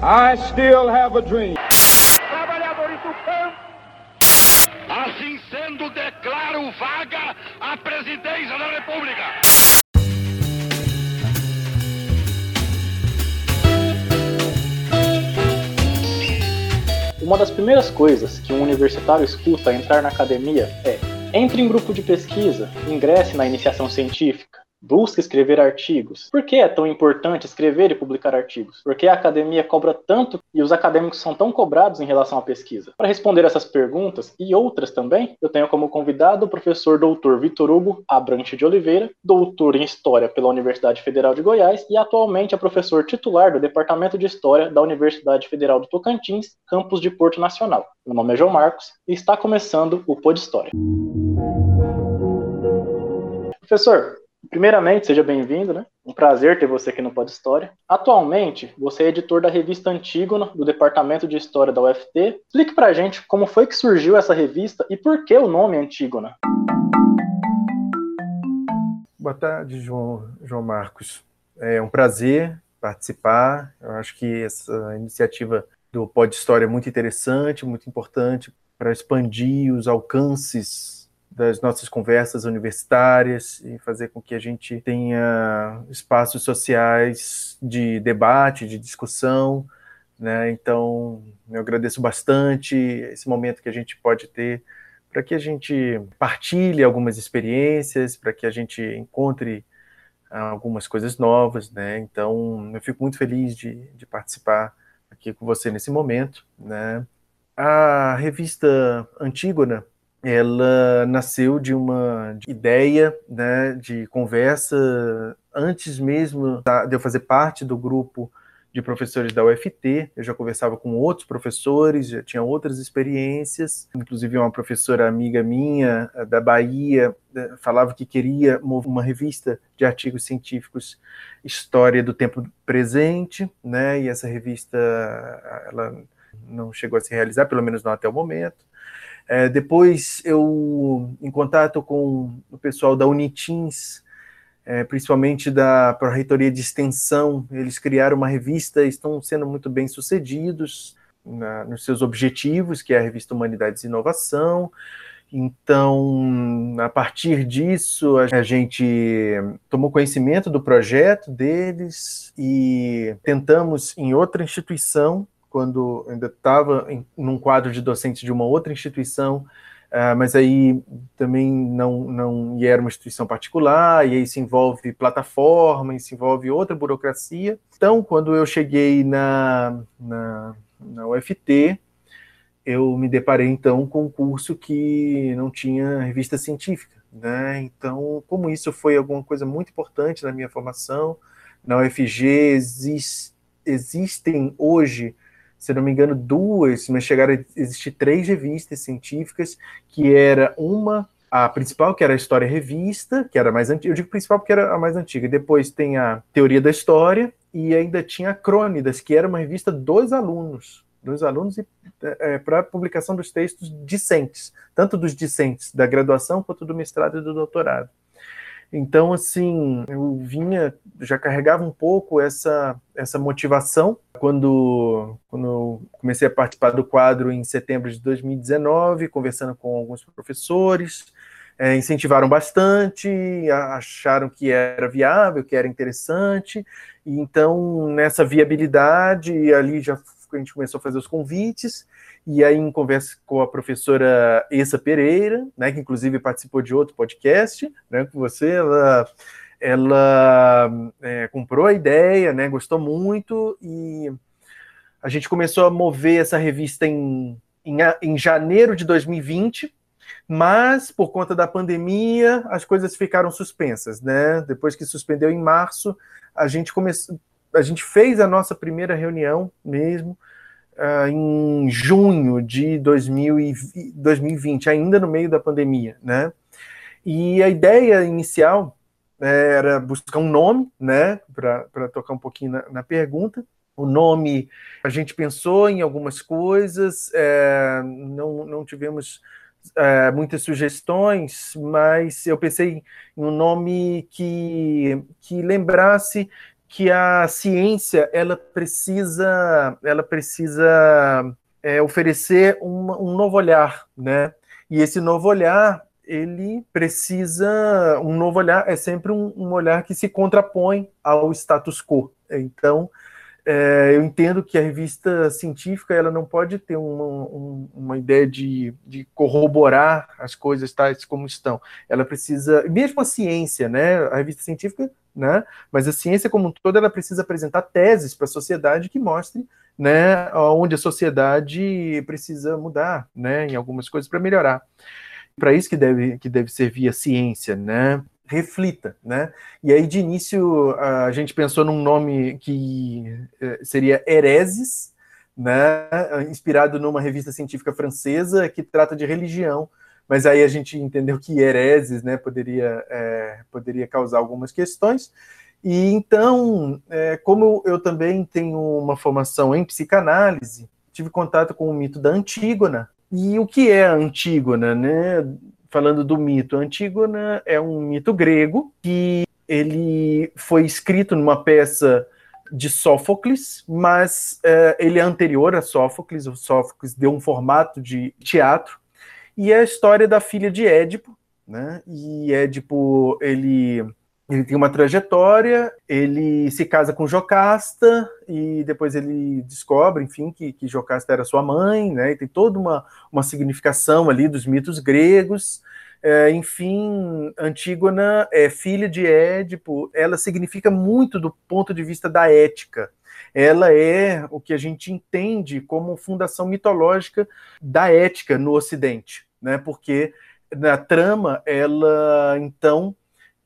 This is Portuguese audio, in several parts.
I still have a dream. Trabalhadores do campo. Assim sendo, declaro vaga a presidência da República. Uma das primeiras coisas que um universitário escuta ao entrar na academia é: entre em grupo de pesquisa, ingresse na iniciação científica, busca escrever artigos. Por que é tão importante escrever e publicar artigos? Por que a academia cobra tanto e os acadêmicos são tão cobrados em relação à pesquisa? Para responder essas perguntas e outras também, eu tenho como convidado o professor doutor Vitor Hugo Abranche de Oliveira, doutor em História pela Universidade Federal de Goiás e atualmente é professor titular do Departamento de História da Universidade Federal do Tocantins, campus de Porto Nacional. Meu nome é João Marcos e está começando o Pod História. Professor, Primeiramente, seja bem-vindo, né? Um prazer ter você aqui no Pod História. Atualmente, você é editor da revista Antígona, do Departamento de História da UFT. Explique pra gente como foi que surgiu essa revista e por que o nome Antígona. Boa tarde, João, João Marcos. É um prazer participar. Eu acho que essa iniciativa do Pod História é muito interessante, muito importante para expandir os alcances das nossas conversas universitárias e fazer com que a gente tenha espaços sociais de debate, de discussão. Né? Então, eu agradeço bastante esse momento que a gente pode ter para que a gente partilhe algumas experiências, para que a gente encontre algumas coisas novas. Né? Então, eu fico muito feliz de, de participar aqui com você nesse momento. Né? A revista Antígona ela nasceu de uma ideia né, de conversa antes mesmo de eu fazer parte do grupo de professores da UFT. Eu já conversava com outros professores, já tinha outras experiências. Inclusive, uma professora amiga minha eh, da Bahia eh, falava que queria uma revista de artigos científicos História do Tempo Presente, né? E essa revista ela não chegou a se realizar, pelo menos não até o momento. É, depois eu, em contato com o pessoal da Unitins, é, principalmente da Pró-Reitoria de Extensão, eles criaram uma revista, estão sendo muito bem sucedidos na, nos seus objetivos, que é a revista Humanidades e Inovação. Então, a partir disso, a gente tomou conhecimento do projeto deles e tentamos, em outra instituição, quando ainda estava num quadro de docente de uma outra instituição, uh, mas aí também não, não e era uma instituição particular, e aí se envolve plataforma, e se envolve outra burocracia. Então, quando eu cheguei na, na, na UFT, eu me deparei então com um curso que não tinha revista científica. Né? Então, como isso foi alguma coisa muito importante na minha formação, na UFG existe, existem hoje se não me engano, duas, mas chegaram a existir três revistas científicas, que era uma, a principal, que era a História Revista, que era a mais antiga, eu digo principal porque era a mais antiga, depois tem a Teoria da História, e ainda tinha a Crônidas, que era uma revista dos alunos, dos alunos é, para publicação dos textos discentes, tanto dos discentes da graduação quanto do mestrado e do doutorado. Então, assim, eu vinha, já carregava um pouco essa, essa motivação quando, quando eu comecei a participar do quadro em setembro de 2019, conversando com alguns professores, é, incentivaram bastante, acharam que era viável, que era interessante, e então nessa viabilidade ali já a gente começou a fazer os convites, e aí, em conversa com a professora Essa Pereira, né, que inclusive participou de outro podcast, né, com você, ela, ela é, comprou a ideia, né, gostou muito, e a gente começou a mover essa revista em, em, em janeiro de 2020, mas por conta da pandemia as coisas ficaram suspensas, né? Depois que suspendeu em março, a gente começou, a gente fez a nossa primeira reunião mesmo uh, em junho de 2020, ainda no meio da pandemia, né? E a ideia inicial né, era buscar um nome, né, para tocar um pouquinho na, na, pergunta. O nome, a gente pensou em algumas coisas, é, não, não tivemos é, muitas sugestões, mas eu pensei em um nome que, que lembrasse que a ciência ela precisa, ela precisa é, oferecer um, um novo olhar, né? E esse novo olhar ele precisa um novo olhar é sempre um, um olhar que se contrapõe ao status quo. Então é, eu entendo que a revista científica ela não pode ter uma, um, uma ideia de, de, corroborar as coisas tais como estão. Ela precisa, mesmo a ciência, né, a revista científica, né, mas a ciência como um todo, ela precisa apresentar teses para a sociedade que mostrem né, onde a sociedade precisa mudar, né, em algumas coisas para melhorar. Para isso que deve, que deve servir a ciência, né? Reflita, né? E aí de início a gente pensou num nome que eh, seria Hereses, né? Inspirado numa revista científica francesa que trata de religião, mas aí a gente entendeu que Hereses, né? Poderia é, poderia causar algumas questões. E então, é, como eu também tenho uma formação em psicanálise, tive contato com o mito da Antígona. E o que é a Antígona, né? Falando do mito. Antígona é um mito grego que ele foi escrito numa peça de Sófocles, mas é, ele é anterior a Sófocles. O Sófocles deu um formato de teatro e é a história da filha de Édipo, né? E Édipo ele ele tem uma trajetória, ele se casa com Jocasta e depois ele descobre, enfim, que, que Jocasta era sua mãe, né? E tem toda uma, uma significação ali dos mitos gregos. É, enfim, Antígona é filha de Édipo, ela significa muito do ponto de vista da ética. Ela é o que a gente entende como fundação mitológica da ética no Ocidente, né? Porque na trama ela então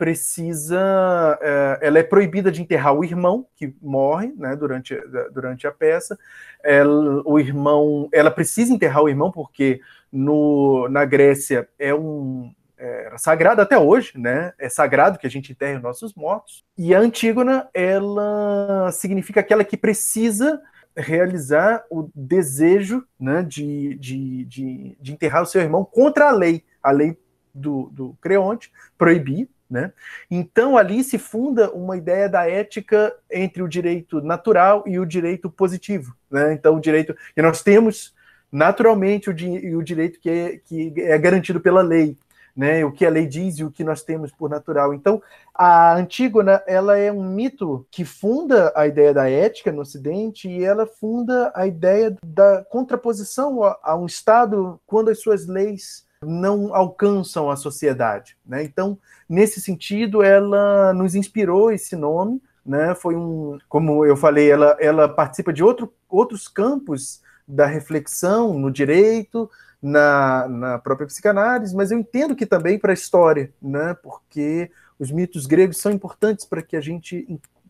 precisa, é, ela é proibida de enterrar o irmão que morre, né, durante, durante a peça. Ela, o irmão, ela precisa enterrar o irmão porque no, na Grécia é um é, sagrado até hoje, né? É sagrado que a gente enterre os nossos mortos. E a Antígona, ela significa aquela que precisa realizar o desejo né, de, de, de, de enterrar o seu irmão contra a lei. A lei do, do Creonte proibir né? Então, ali se funda uma ideia da ética entre o direito natural e o direito positivo. Né? Então, o direito que nós temos naturalmente o, di o direito que é, que é garantido pela lei. Né, o que a lei diz e o que nós temos por natural. Então, a Antígona, ela é um mito que funda a ideia da ética no Ocidente e ela funda a ideia da contraposição a, a um Estado quando as suas leis não alcançam a sociedade. Né? Então, nesse sentido, ela nos inspirou esse nome. Né? Foi um, como eu falei, ela, ela participa de outro, outros campos da reflexão no direito, na, na própria psicanálise, mas eu entendo que também para a história, né? porque os mitos gregos são importantes para que a gente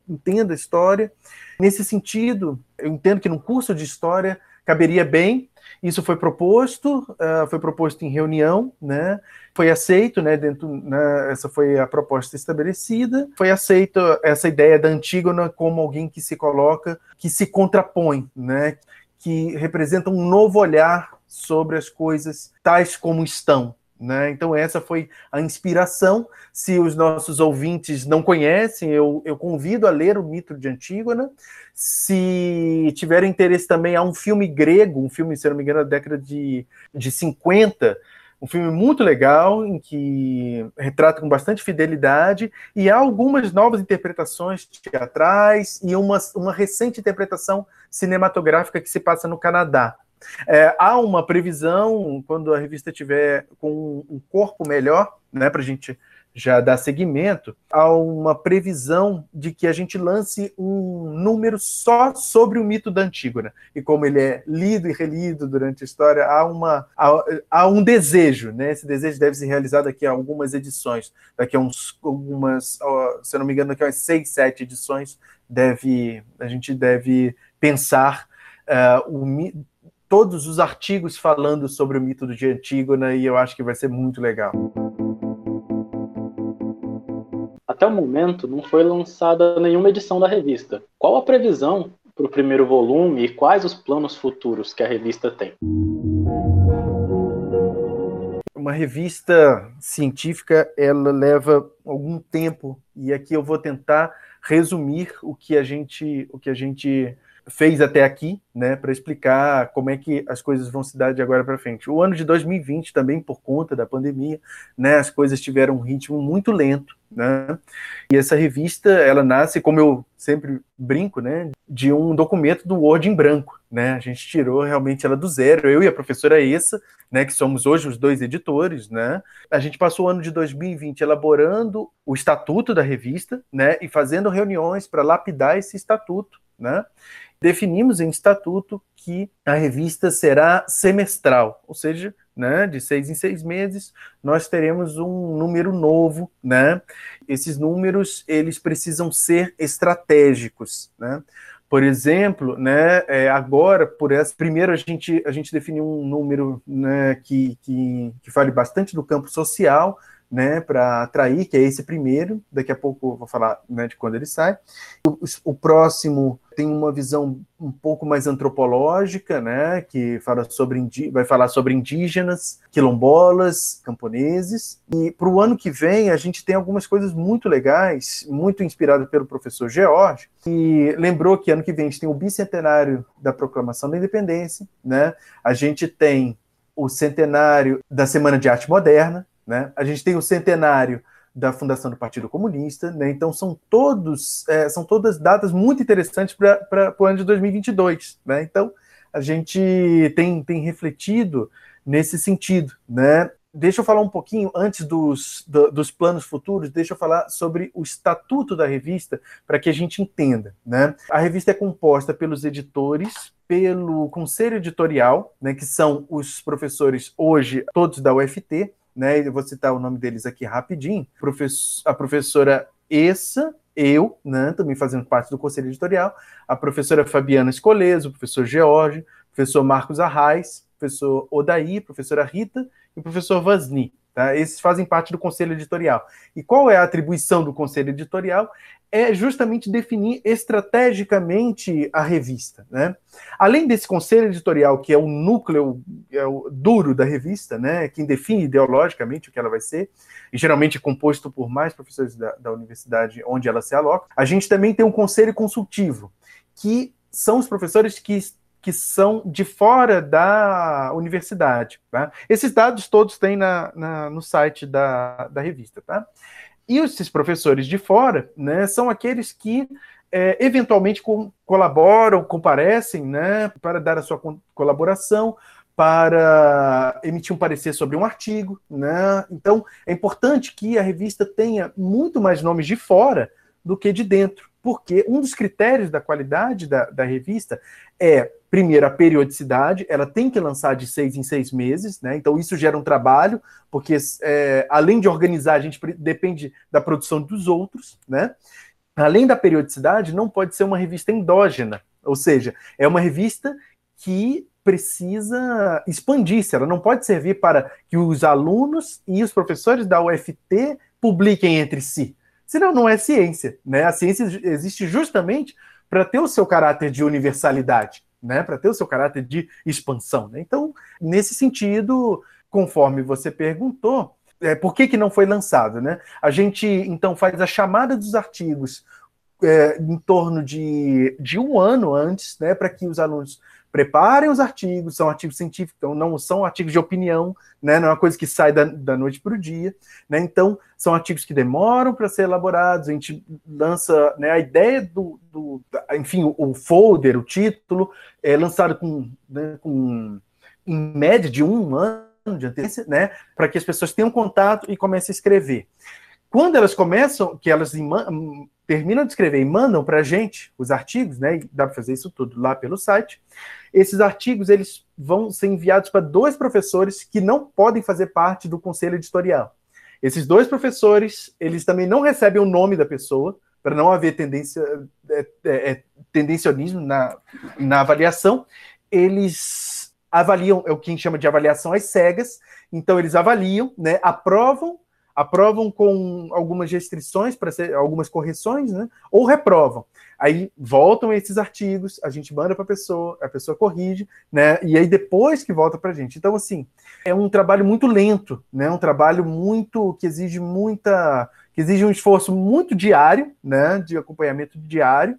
entenda a história. Nesse sentido, eu entendo que num curso de história caberia bem isso foi proposto, uh, foi proposto em reunião, né? Foi aceito, né? Dentro, né, essa foi a proposta estabelecida. Foi aceita essa ideia da Antígona como alguém que se coloca, que se contrapõe, né? Que representa um novo olhar sobre as coisas tais como estão, né? Então, essa foi a inspiração. Se os nossos ouvintes não conhecem, eu, eu convido a ler o mito de Antígona. Se tiverem interesse também, há um filme grego, um filme, se não me engano, da década de, de 50, um filme muito legal, em que retrata com bastante fidelidade, e há algumas novas interpretações teatrais e uma, uma recente interpretação cinematográfica que se passa no Canadá. É, há uma previsão, quando a revista tiver com um corpo melhor, né, para a gente já dar seguimento, há uma previsão de que a gente lance um número só sobre o mito da Antígona. E como ele é lido e relido durante a história, há, uma, há, há um desejo, né? Esse desejo deve ser realizado daqui a algumas edições, daqui a uns, algumas, se eu não me engano, daqui a umas seis, sete edições, deve, a gente deve pensar uh, o, todos os artigos falando sobre o mito de Antígona e eu acho que vai ser muito legal. Até o momento não foi lançada nenhuma edição da revista. Qual a previsão para o primeiro volume e quais os planos futuros que a revista tem? Uma revista científica ela leva algum tempo e aqui eu vou tentar resumir o que a gente, o que a gente fez até aqui, né, para explicar como é que as coisas vão se dar de agora para frente. O ano de 2020 também por conta da pandemia, né, as coisas tiveram um ritmo muito lento, né? E essa revista, ela nasce, como eu sempre brinco, né, de um documento do Word em branco, né? A gente tirou realmente ela do zero, eu e a professora Essa, né, que somos hoje os dois editores, né? A gente passou o ano de 2020 elaborando o estatuto da revista, né, e fazendo reuniões para lapidar esse estatuto, né? Definimos em estatuto que a revista será semestral, ou seja, né, de seis em seis meses, nós teremos um número novo, né? Esses números eles precisam ser estratégicos, né? Por exemplo, né, é, agora, por essa, primeiro a gente, a gente definiu um número né, que, que, que fale bastante do campo social, né, para atrair, que é esse primeiro, daqui a pouco eu vou falar né, de quando ele sai. O, o, próximo tem uma visão um pouco mais antropológica, né, que fala sobre vai falar sobre indígenas, quilombolas, camponeses. E para o ano que vem a gente tem algumas coisas muito legais, muito inspiradas pelo professor George, que lembrou que ano que vem a gente tem o bicentenário da proclamação da independência, né? A gente tem o centenário da Semana de Arte Moderna, né? A gente tem o centenário da fundação do Partido Comunista, né? então são todos é, são todas datas muito interessantes para o ano de 2022. Né? Então a gente tem, tem refletido nesse sentido. Né? Deixa eu falar um pouquinho, antes dos, do, dos planos futuros, deixa eu falar sobre o estatuto da revista, para que a gente entenda. Né? A revista é composta pelos editores, pelo conselho editorial, né, que são os professores hoje, todos da UFT, né? Eu vou citar o nome deles aqui rapidinho. a professora Essa, eu, né, também fazendo parte do conselho editorial, a professora Fabiana Escoleso, o professor George, o professor Marcos Arraes, professor Odaí, professora Rita e o professor Vasni. Tá? Esses fazem parte do conselho editorial. E qual é a atribuição do conselho editorial? É justamente definir estrategicamente a revista. Né? Além desse conselho editorial, que é o núcleo é o duro da revista, né? quem define ideologicamente o que ela vai ser, e geralmente é composto por mais professores da, da universidade onde ela se aloca, a gente também tem um conselho consultivo, que são os professores que que são de fora da universidade. Tá? Esses dados todos têm na, na, no site da, da revista. Tá? E esses professores de fora né, são aqueles que é, eventualmente colaboram, comparecem né, para dar a sua colaboração, para emitir um parecer sobre um artigo. Né? Então, é importante que a revista tenha muito mais nomes de fora do que de dentro, porque um dos critérios da qualidade da, da revista é primeiro, a periodicidade, ela tem que lançar de seis em seis meses, né? Então isso gera um trabalho, porque é, além de organizar, a gente depende da produção dos outros, né? Além da periodicidade, não pode ser uma revista endógena, ou seja, é uma revista que precisa expandir-se, ela não pode servir para que os alunos e os professores da UFT publiquem entre si. Senão não é ciência, né? A ciência existe justamente para ter o seu caráter de universalidade né, para ter o seu caráter de expansão. Né? Então, nesse sentido, conforme você perguntou, é, por que, que não foi lançado? Né? A gente então faz a chamada dos artigos é, em torno de, de um ano antes, né, para que os alunos preparem os artigos, são artigos científicos, então não são artigos de opinião, né, não é uma coisa que sai da, da noite para o dia, né, então são artigos que demoram para ser elaborados, a gente lança né, a ideia do, do enfim, o, o, folder, o título, é lançado com, né, com em média de um ano de antecedência, né, para que as pessoas tenham contato e comecem a escrever. Quando elas começam, que elas terminam de escrever e mandam para a gente os artigos, né? dá para fazer isso tudo lá pelo site. Esses artigos eles vão ser enviados para dois professores que não podem fazer parte do conselho editorial. Esses dois professores eles também não recebem o nome da pessoa para não haver tendência, é, é, é, tendencionismo na, na avaliação. Eles avaliam, é o que a gente chama de avaliação às cegas. Então eles avaliam, né? Aprovam aprovam com algumas restrições para algumas correções, né? Ou reprovam. Aí voltam esses artigos, a gente manda para a pessoa, a pessoa corrige, né? E aí depois que volta para a gente. Então assim, é um trabalho muito lento, né? Um trabalho muito que exige muita que exige um esforço muito diário, né, de acompanhamento diário,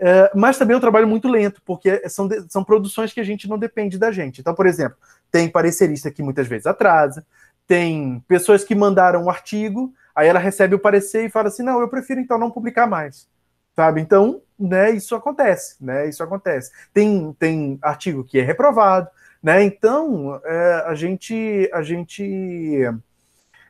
é, mas também é um trabalho muito lento, porque são, são produções que a gente não depende da gente. Então, por exemplo, tem parecerista que muitas vezes atrasa, tem pessoas que mandaram um artigo, aí ela recebe o parecer e fala assim: não, eu prefiro então não publicar mais. Sabe? Então, né, isso acontece, né? Isso acontece. Tem, tem artigo que é reprovado, né? Então, é, a gente, a gente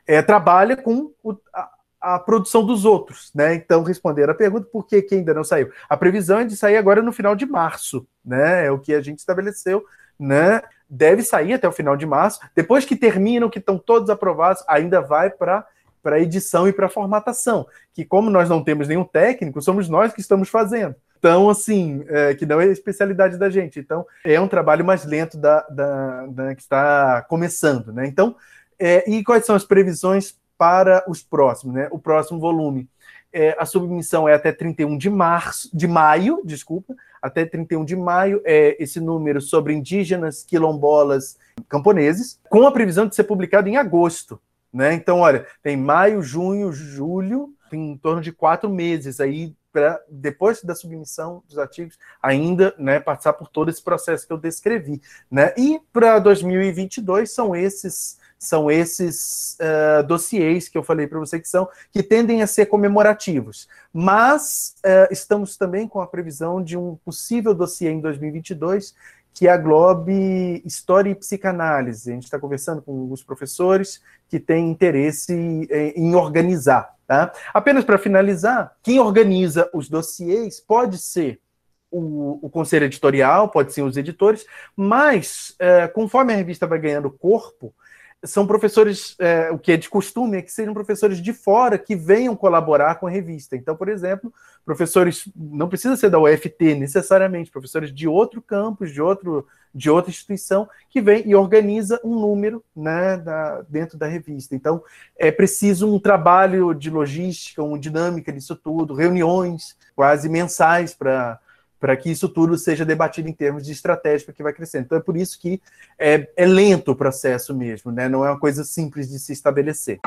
é, trabalha com o, a, a, produção dos outros, né? Então, responder a pergunta, por que, que ainda não saiu? A previsão é de sair agora no final de março, né? É o que a gente estabeleceu, né? Deve sair até o final de março. Depois que terminam, que estão todos aprovados, ainda vai para para edição e para formatação, que como nós não temos nenhum técnico, somos nós que estamos fazendo. Então, assim, é, que não é a especialidade da gente. Então, é um trabalho mais lento da, da, da que está começando, né? Então, é, e quais são as previsões para os próximos, né? O próximo volume. É, a submissão é até 31 de março, de maio, desculpa, até 31 de maio é esse número sobre indígenas, quilombolas, camponeses, com a previsão de ser publicado em agosto, né? Então, olha, tem maio, junho, julho, tem em torno de quatro meses aí para depois da submissão dos artigos ainda né, passar por todo esse processo que eu descrevi. Né? E para 2022 são esses são esses uh, dossiês que eu falei para você que são que tendem a ser comemorativos. Mas uh, estamos também com a previsão de um possível dossiê em 2022 que aglobe história e psicanálise. A gente está conversando com os professores que têm interesse em, em organizar Tá? Apenas para finalizar, quem organiza os dossiês pode ser o, o, conselho editorial, pode ser os editores, mas é, conforme a revista vai ganhando corpo, são professores, é, o que é de costume é que sejam professores de fora que venham colaborar com a revista. Então, por exemplo, professores, não precisa ser da UFT necessariamente, professores de outro campus, de, outro, de outra instituição, que vem e organiza um número né, da, dentro da revista. Então, é preciso um trabalho de logística, uma dinâmica disso tudo, reuniões quase mensais para para que isso tudo seja debatido em termos de estratégia que vai crescendo. Então é por isso que é, é lento o processo mesmo, né? não é uma coisa simples de se estabelecer.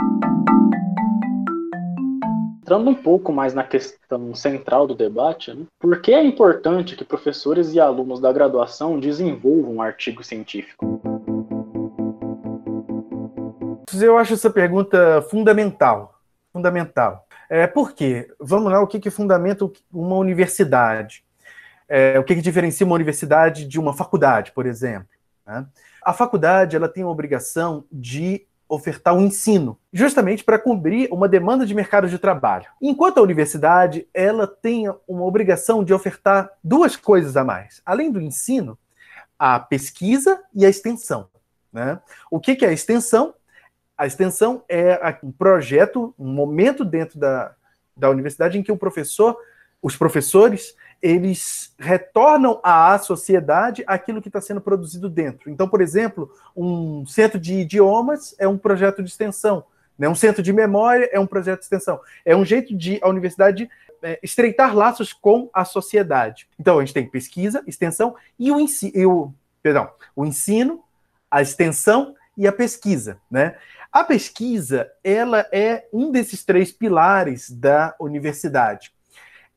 Entrando um pouco mais na questão central do debate, né? por que é importante que professores e alunos da graduação desenvolvam um artigo científico? Eu acho essa pergunta fundamental. Fundamental. É, por quê? Vamos lá, o que, que fundamenta uma universidade? É, o que, que, diferencia uma universidade de uma faculdade, por exemplo? Né? A faculdade ela tem a obrigação de ofertar um ensino, justamente para cobrir uma demanda de mercado de trabalho. Enquanto a universidade ela tem uma obrigação de ofertar duas coisas a mais. Além do ensino, a pesquisa e a extensão. Né? O que, que é a extensão? A extensão é um projeto, um momento dentro da, da universidade em que o professor, os professores, eles retornam à sociedade aquilo que está sendo produzido dentro. Então, por exemplo, um centro de idiomas é um projeto de extensão, né? um centro de memória é um projeto de extensão. É um jeito de a universidade é, estreitar laços com a sociedade. Então, a gente tem pesquisa, extensão e o, ensino, perdão, o ensino, a extensão e a pesquisa. Né? A pesquisa ela é um desses três pilares da universidade.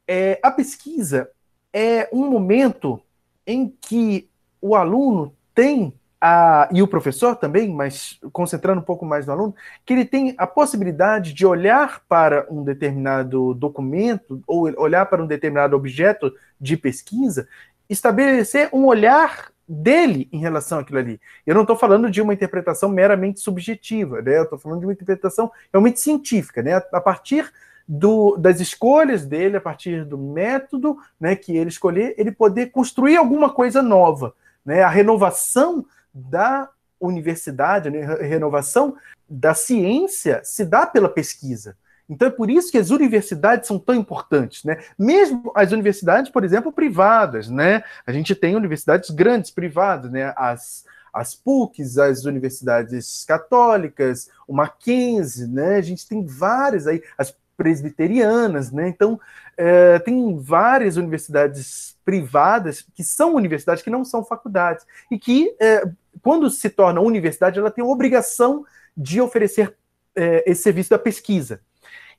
É, a pesquisa é um momento em que o aluno tem a, e o professor também, mas concentrando um pouco mais no aluno, que ele tem a possibilidade de olhar para um determinado documento ou olhar para um determinado objeto de pesquisa, estabelecer um olhar dele em relação àquilo ali. Eu não estou falando de uma interpretação meramente subjetiva, né? Eu estou falando de uma interpretação realmente científica, né? A partir do, das escolhas dele, a partir do método né, que ele escolher, ele poder construir alguma coisa nova. Né? A renovação da universidade, né, a renovação da ciência se dá pela pesquisa. Então é por isso que as universidades são tão importantes, né? Mesmo as universidades, por exemplo, privadas, né? A gente tem universidades grandes privadas, né? As, as PUCs, as universidades católicas, o Mackenzie, né? A gente tem várias aí, as presbiterianas, né? Então, é, tem várias universidades privadas que são universidades que não são faculdades e que, é, quando se torna universidade, ela tem a obrigação de oferecer é, esse serviço da pesquisa.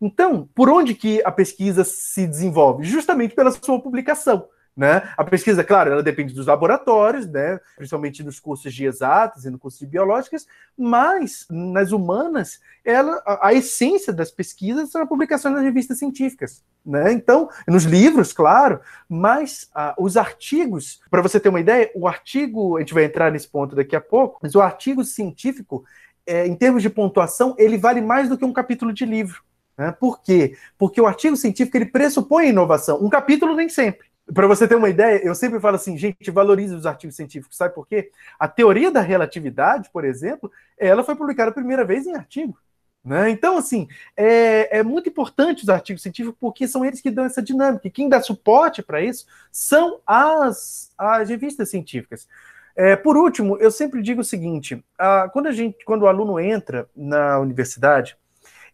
Então, por onde que a pesquisa se desenvolve? Justamente pela sua publicação. Né? A pesquisa, claro, ela depende dos laboratórios, né? principalmente nos cursos de exatas e no curso de biológicas, mas nas humanas, ela, a, a essência das pesquisas são a publicação nas revistas científicas. Né? Então, nos livros, claro, mas ah, os artigos, para você ter uma ideia, o artigo, a gente vai entrar nesse ponto daqui a pouco, mas o artigo científico, é, em termos de pontuação, ele vale mais do que um capítulo de livro. Né? Por quê? Porque o artigo científico ele pressupõe inovação. Um capítulo nem sempre. Para você ter uma ideia, eu sempre falo assim, gente, valorize os artigos científicos, sabe por quê? A teoria da relatividade, por exemplo, ela foi publicada a primeira vez em artigo. Né? Então, assim, é, é, muito importante os artigos científicos porque são eles que dão essa dinâmica. E quem dá suporte para isso são as, as revistas científicas. É, por último, eu sempre digo o seguinte: a, quando, a gente, quando o aluno entra na universidade,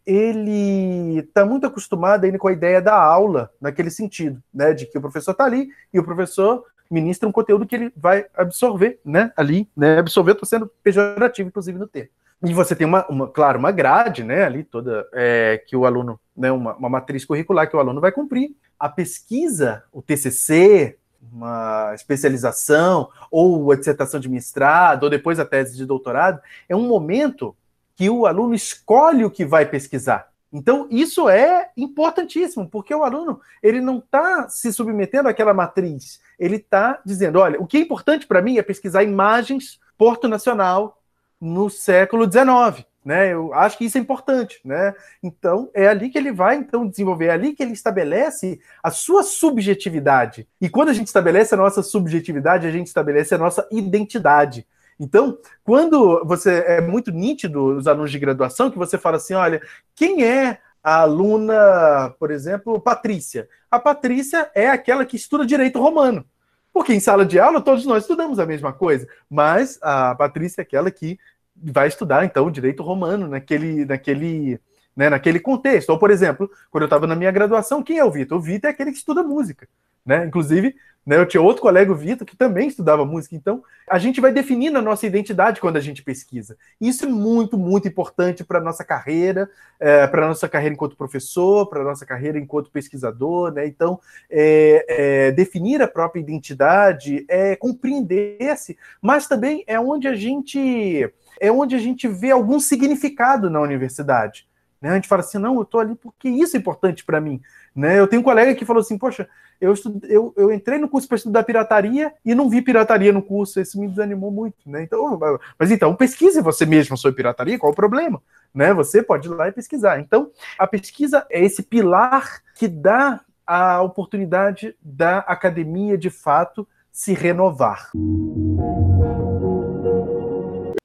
ele está muito acostumado ainda com a ideia da aula, naquele sentido, né, de que o professor está ali e o professor ministra um conteúdo que ele vai absorver, né, ali, né, absorver, estou sendo pejorativo, inclusive, no termo. E você tem uma, uma claro, uma grade, né, ali toda, é, que o aluno, né, uma, uma matriz curricular que o aluno vai cumprir. A pesquisa, o TCC, uma especialização, ou a dissertação de mestrado, ou depois a tese de doutorado, é um momento que o aluno escolhe o que vai pesquisar. Então, isso é importantíssimo, porque o aluno ele não está se submetendo àquela matriz, ele está dizendo: olha, o que é importante para mim é pesquisar imagens Porto Nacional no século XIX. Né? Eu acho que isso é importante, né? Então é ali que ele vai então desenvolver, é ali que ele estabelece a sua subjetividade. E quando a gente estabelece a nossa subjetividade, a gente estabelece a nossa identidade. Então, quando você é muito nítido os alunos de graduação, que você fala assim, olha, quem é a aluna, por exemplo, Patrícia? A Patrícia é aquela que estuda direito romano. Porque em sala de aula todos nós estudamos a mesma coisa, mas a Patrícia é aquela que vai estudar então direito romano naquele naquele né, naquele contexto. Ou, por exemplo, quando eu estava na minha graduação, quem é o Vitor? O Vitor é aquele que estuda música. Né? Inclusive, né, eu tinha outro colega, o Vitor, que também estudava música. Então, a gente vai definindo a nossa identidade quando a gente pesquisa. Isso é muito, muito importante para a nossa carreira, é, para a nossa carreira enquanto professor, para a nossa carreira enquanto pesquisador. Né? Então, é, é, definir a própria identidade é compreender-se, mas também é onde a gente é onde a gente vê algum significado na universidade. Né? A gente fala assim, não, eu estou ali porque isso é importante para mim. Né? Eu tenho um colega que falou assim, poxa, eu, eu, eu entrei no curso para estudar pirataria e não vi pirataria no curso, isso me desanimou muito. Né? Então, mas então, pesquise você mesmo sobre pirataria, qual o problema? Né? Você pode ir lá e pesquisar. Então, a pesquisa é esse pilar que dá a oportunidade da academia, de fato, se renovar.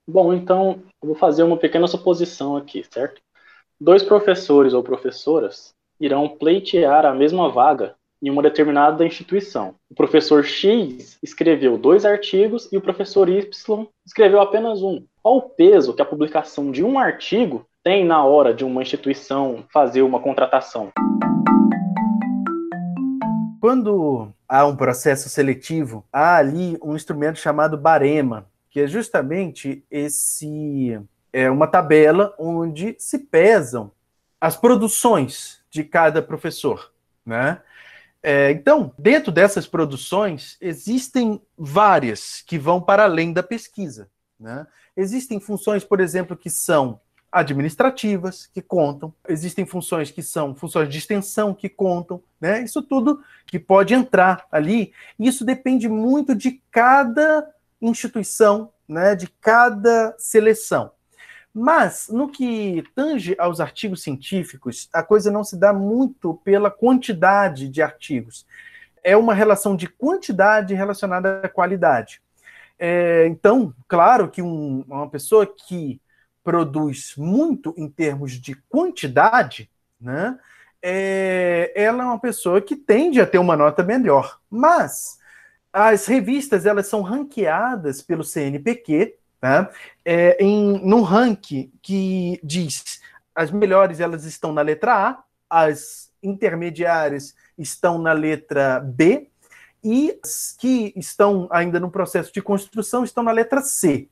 Bom, então, vou fazer uma pequena suposição aqui, certo? Dois professores ou professoras irão pleitear a mesma vaga em uma determinada instituição. O professor X escreveu dois artigos e o professor Y escreveu apenas um. Qual o peso que a publicação de um artigo tem na hora de uma instituição fazer uma contratação? Quando há um processo seletivo, há ali um instrumento chamado barema, que é justamente esse é uma tabela onde se pesam as produções de cada professor, né? É, então, dentro dessas produções, existem várias que vão para além da pesquisa. Né? Existem funções, por exemplo, que são administrativas, que contam, existem funções que são funções de extensão, que contam, né? Isso tudo que pode entrar ali, isso depende muito de cada instituição, né? de cada seleção. Mas, no que tange aos artigos científicos, a coisa não se dá muito pela quantidade de artigos. É uma relação de quantidade relacionada à qualidade. É, então, claro que um, uma pessoa que produz muito em termos de quantidade, né, é, ela é uma pessoa que tende a ter uma nota melhor. Mas as revistas elas são ranqueadas pelo CNPq, né? É, em, num ranking que diz as melhores elas estão na letra A, as intermediárias estão na letra B e as que estão ainda no processo de construção estão na letra C.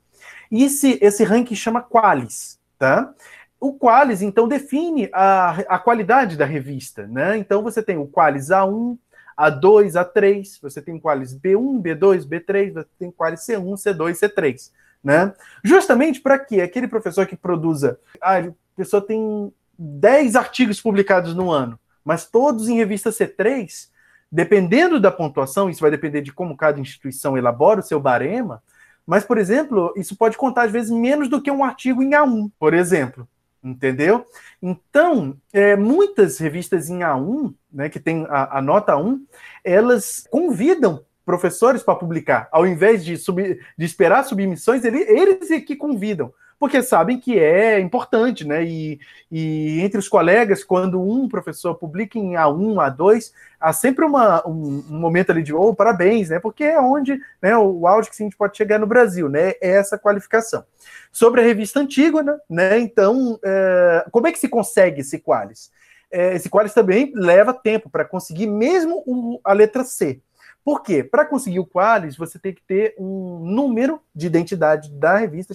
E esse, esse ranking chama Qualis, tá? o Qualis, então, define a, a qualidade da revista, né? Então, você tem o Qualis A1, A2, A3, você tem o Qualis B1, B2, B3, você tem o Qualis C1, C2, C3, né? Justamente para que aquele professor que produza, ah, a pessoa tem 10 artigos publicados no ano, mas todos em revista C3, dependendo da pontuação, isso vai depender de como cada instituição elabora o seu barema, mas, por exemplo, isso pode contar, às vezes, menos do que um artigo em A1, por exemplo. Entendeu? Então, é, muitas revistas em A1, né, que tem a, a nota 1, elas convidam professores para publicar. Ao invés de, de esperar submissões, eles, eles é que convidam porque sabem que é importante, né? E, e entre os colegas, quando um professor publica em A1, A2, há sempre uma, um, um, momento ali de oh, parabéns, né? Porque é onde né, o áudio que a gente pode chegar no Brasil, né? É essa qualificação. Sobre a revista Antígona, né? Então, é, como é que se consegue esse Qualis? É, esse Qualis também leva tempo para conseguir, mesmo o, a letra C. Por quê? Para conseguir o Qualis, você tem que ter um número de identidade da revista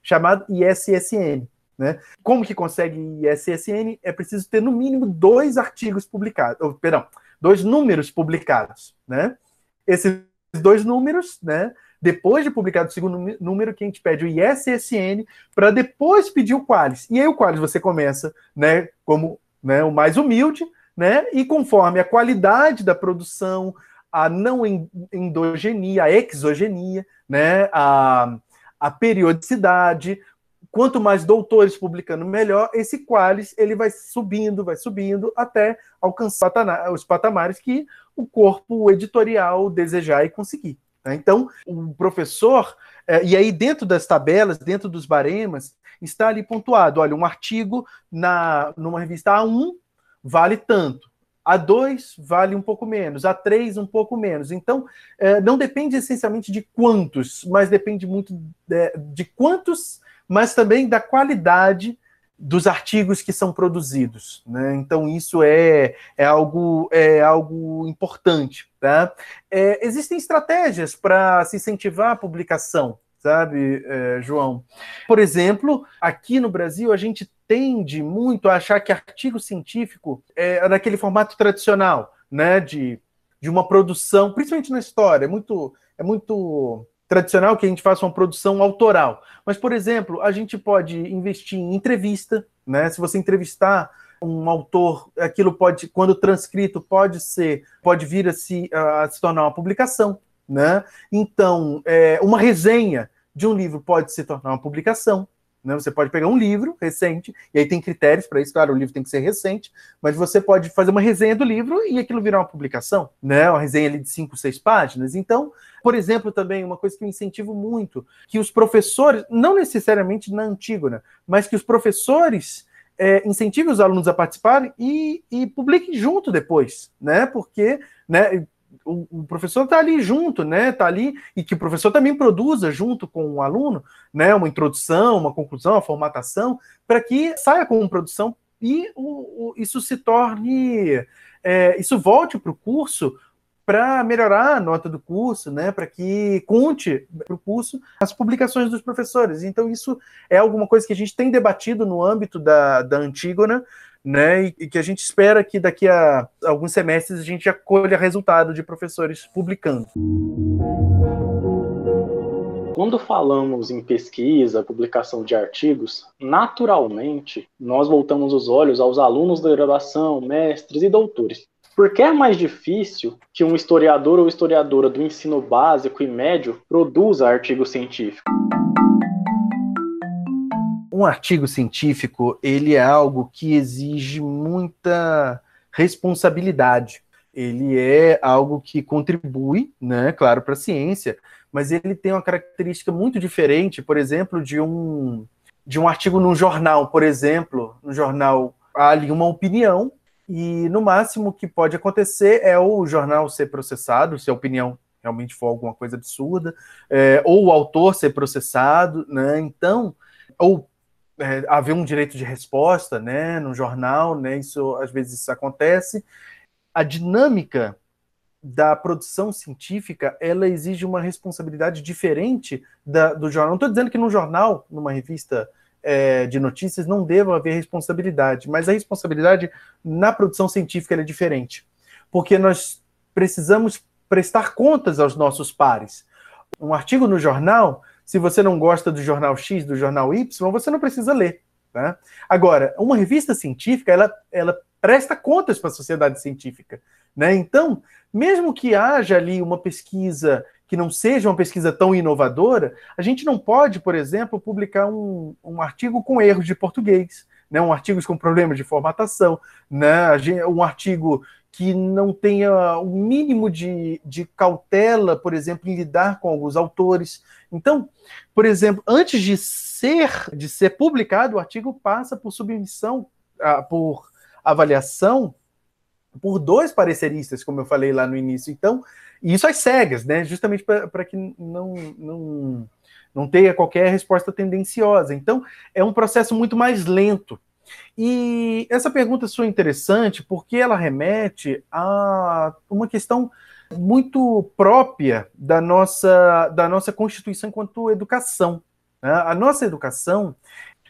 chamado ISSN. Né? Como que consegue ISSN? É preciso ter no mínimo dois artigos publicados, ou, perdão, dois números publicados. Né? Esses dois números, né? depois de publicado o segundo número, que a gente pede o ISSN para depois pedir o Qualis. E aí o Qualis você começa né, como né, o mais humilde, né? E conforme a qualidade da produção, a não endogenia, a exogenia, né, a, a periodicidade. Quanto mais doutores publicando, melhor. Esse qualis ele vai subindo, vai subindo até alcançar os patamares que o corpo editorial desejar e conseguir. Né? Então, o professor, é, e aí dentro das tabelas, dentro dos baremas, está ali pontuado: olha, um artigo na, numa revista A1 vale tanto a 2 vale um pouco menos, a 3 um pouco menos. Então, é, não depende essencialmente de quantos, mas depende muito de, de, quantos, mas também da qualidade dos artigos que são produzidos. Né? Então, isso é, é, algo, é algo importante. Tá? É, existem estratégias para se incentivar a publicação sabe, é, João? Por exemplo, aqui no Brasil a gente tende muito a achar que artigo científico é naquele formato tradicional, né, de, de uma produção, principalmente na história, é muito, é muito tradicional que a gente faça uma produção autoral. Mas, por exemplo, a gente pode investir em entrevista, né? Se você entrevistar um autor, aquilo pode, quando transcrito, pode ser, pode vir a se, a se tornar uma publicação. Né? Então, é, uma resenha de um livro pode se tornar uma publicação. Né? Você pode pegar um livro recente, e aí tem critérios para isso, claro, o livro tem que ser recente, mas você pode fazer uma resenha do livro e aquilo virar uma publicação, né? Uma resenha ali de cinco, seis páginas. Então, por exemplo, também uma coisa que eu incentivo muito, que os professores, não necessariamente na Antígona, mas que os professores é, incentive os alunos a participarem e, e publiquem junto depois, né? Porque, né, o, o professor está ali junto, né? Está ali e que o professor também produza junto com o aluno, né? Uma introdução, uma conclusão, uma formatação, para que saia com produção e o, o, isso se torne, é, isso volte para o curso para melhorar a nota do curso, né, para que conte para o curso as publicações dos professores. Então, isso é alguma coisa que a gente tem debatido no âmbito da, da Antígona, né? E, e, que a gente espera que daqui a alguns semestres a gente já colha resultado de professores publicando. Quando falamos em pesquisa, publicação de artigos, naturalmente nós voltamos os olhos aos alunos da graduação, mestres e doutores. Porque é mais difícil que um historiador ou historiadora do ensino básico e médio produza artigo científico um artigo científico ele é algo que exige muita responsabilidade. Ele é algo que contribui, né, claro, para a ciência, mas ele tem uma característica muito diferente, por exemplo, de um de um artigo num jornal, por exemplo, no jornal há ali uma opinião e no máximo que pode acontecer é o jornal ser processado, se a opinião realmente for alguma coisa absurda, é, ou o autor ser processado, né? Então, ou é, haver um direito de resposta, né, no jornal, né, isso às vezes isso acontece. A dinâmica da produção científica, ela exige uma responsabilidade diferente da, do jornal. Não estou dizendo que no jornal, numa revista é, de notícias não deva haver responsabilidade, mas a responsabilidade na produção científica é diferente, porque nós precisamos prestar contas aos nossos pares. Um artigo no jornal, se você não gosta do jornal X, do jornal Y, você não precisa ler. Tá? Agora, uma revista científica, ela, ela presta contas para a sociedade científica. Né? Então, mesmo que haja ali uma pesquisa que não seja uma pesquisa tão inovadora, a gente não pode, por exemplo, publicar um, um artigo com erros de português, né? um artigo com problemas de formatação, né? um artigo que não tenha o mínimo de, de cautela, por exemplo, em lidar com alguns autores. Então, por exemplo, antes de ser de ser publicado, o artigo passa por submissão, uh, por avaliação por dois pareceristas, como eu falei lá no início. Então, isso às cegas, né? Justamente para que não, não, não tenha qualquer resposta tendenciosa. Então, é um processo muito mais lento. E essa pergunta sua é interessante porque ela remete a uma questão muito própria da nossa, da nossa Constituição enquanto educação. Né? A nossa educação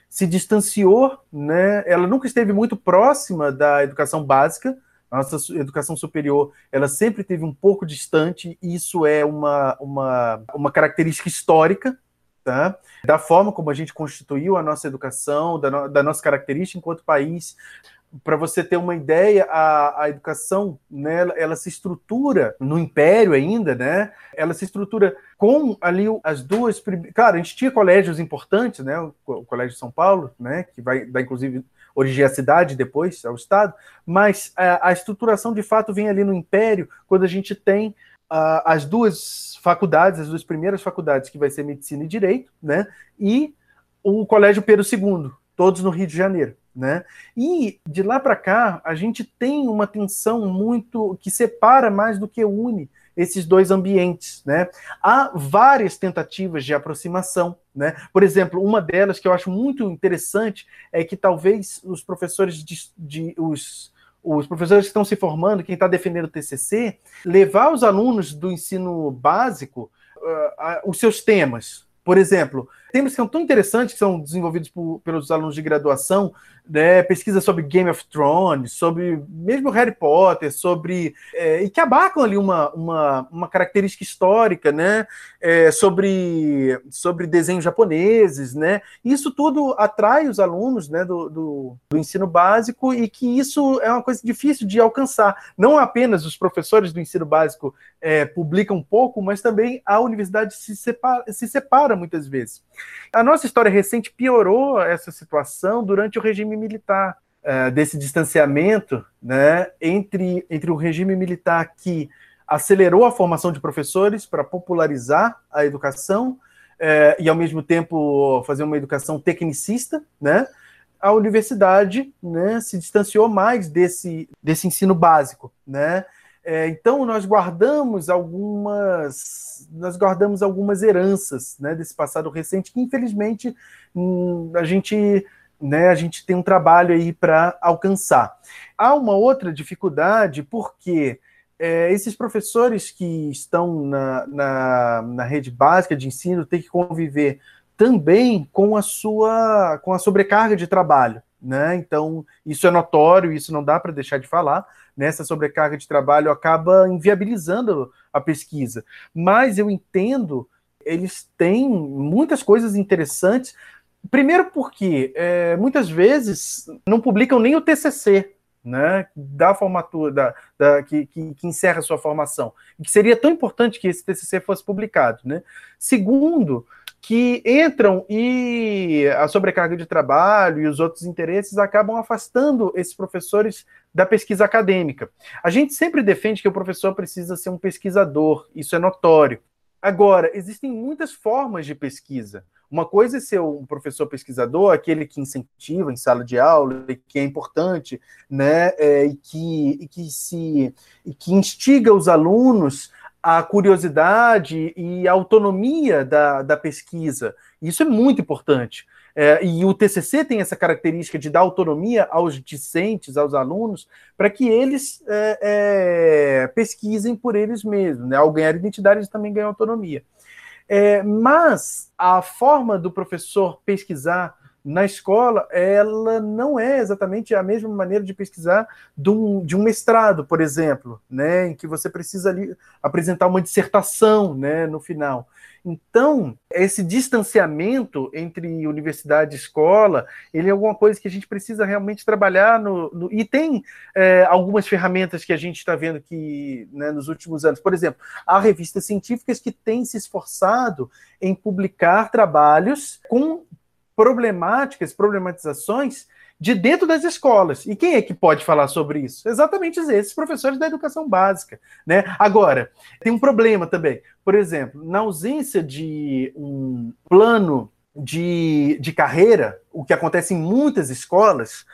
se distanciou, né? ela nunca esteve muito próxima da educação básica, a nossa educação superior ela sempre teve um pouco distante, e isso é uma, uma, uma característica histórica Tá? da forma como a gente constituiu a nossa educação, da, no, da nossa característica enquanto país. Para você ter uma ideia, a, a educação, né, ela, ela, se estrutura no Império ainda, né? Ela se estrutura com ali as duas. Claro, a gente tinha colégios importantes, né? O, o Colégio de São Paulo, né? Que vai dar, inclusive, origem à cidade, depois ao Estado, mas a, a estruturação de fato vem ali no Império, quando a gente tem as duas faculdades, as duas primeiras faculdades, que vai ser Medicina e Direito, né? E o Colégio Pedro II, todos no Rio de Janeiro. Né? E de lá para cá, a gente tem uma tensão muito que separa mais do que une esses dois ambientes, né? Há várias tentativas de aproximação, né? Por exemplo, uma delas que eu acho muito interessante é que talvez os professores de, de os os professores que estão se formando, quem está defendendo o TCC, levar os alunos do ensino básico uh, os seus temas. Por exemplo, temas que são tão interessantes, que são desenvolvidos por, pelos alunos de graduação, né, pesquisa sobre Game of Thrones, sobre mesmo Harry Potter, sobre é, e que abarcam ali uma, uma, uma característica histórica, né, é, sobre, sobre desenhos japoneses, né, isso tudo atrai os alunos, né, do, do, do, ensino básico e que isso é uma coisa difícil de alcançar. Não apenas os professores do ensino básico é, publicam pouco, mas também a universidade se separa, se separa muitas vezes. A nossa história recente piorou essa situação durante o regime militar, uh, desse distanciamento né, entre, entre o regime militar que acelerou a formação de professores para popularizar a educação uh, e, ao mesmo tempo, fazer uma educação tecnicista, né? a universidade né, se distanciou mais desse, desse ensino básico, né? É, então nós guardamos algumas nós guardamos algumas heranças né, desse passado recente que infelizmente hum, a gente né, a gente tem um trabalho aí para alcançar. Há uma outra dificuldade porque é, esses professores que estão na, na, na rede básica de ensino têm que conviver também com a sua com a sobrecarga de trabalho. Né? Então, isso é notório, isso não dá para deixar de falar. Nessa né? sobrecarga de trabalho acaba inviabilizando a pesquisa. Mas eu entendo, eles têm muitas coisas interessantes. Primeiro, porque é, muitas vezes não publicam nem o TCC, né, da formatura, da, da que, que, que, encerra a sua formação, que seria tão importante que esse TCC fosse publicado. Né? Segundo, que entram e a sobrecarga de trabalho e os outros interesses acabam afastando esses professores da pesquisa acadêmica. A gente sempre defende que o professor precisa ser um pesquisador, isso é notório. Agora, existem muitas formas de pesquisa. Uma coisa é ser um professor pesquisador, aquele que incentiva em sala de aula, que é importante, né, é, e, que, e, que se, e que instiga os alunos a curiosidade e a autonomia da, da pesquisa. Isso é muito importante. É, e o TCC tem essa característica de dar autonomia aos discentes, aos alunos, para que eles é, é, pesquisem por eles mesmos. Né? Ao ganhar identidade, eles também ganham autonomia. É, mas a forma do professor pesquisar na escola, ela não é exatamente a mesma maneira de pesquisar de um, de um mestrado, por exemplo, né, em que você precisa ali apresentar uma dissertação né, no final. Então, esse distanciamento entre universidade e escola, ele é alguma coisa que a gente precisa realmente trabalhar no, no e tem é, algumas ferramentas que a gente está vendo que né, nos últimos anos, por exemplo, há revistas científicas que têm se esforçado em publicar trabalhos com problemáticas, problematizações de dentro das escolas. E quem é que pode falar sobre isso? Exatamente esses professores da educação básica. Né? Agora, tem um problema também. Por exemplo, na ausência de um plano de, de carreira, o que acontece em muitas escolas,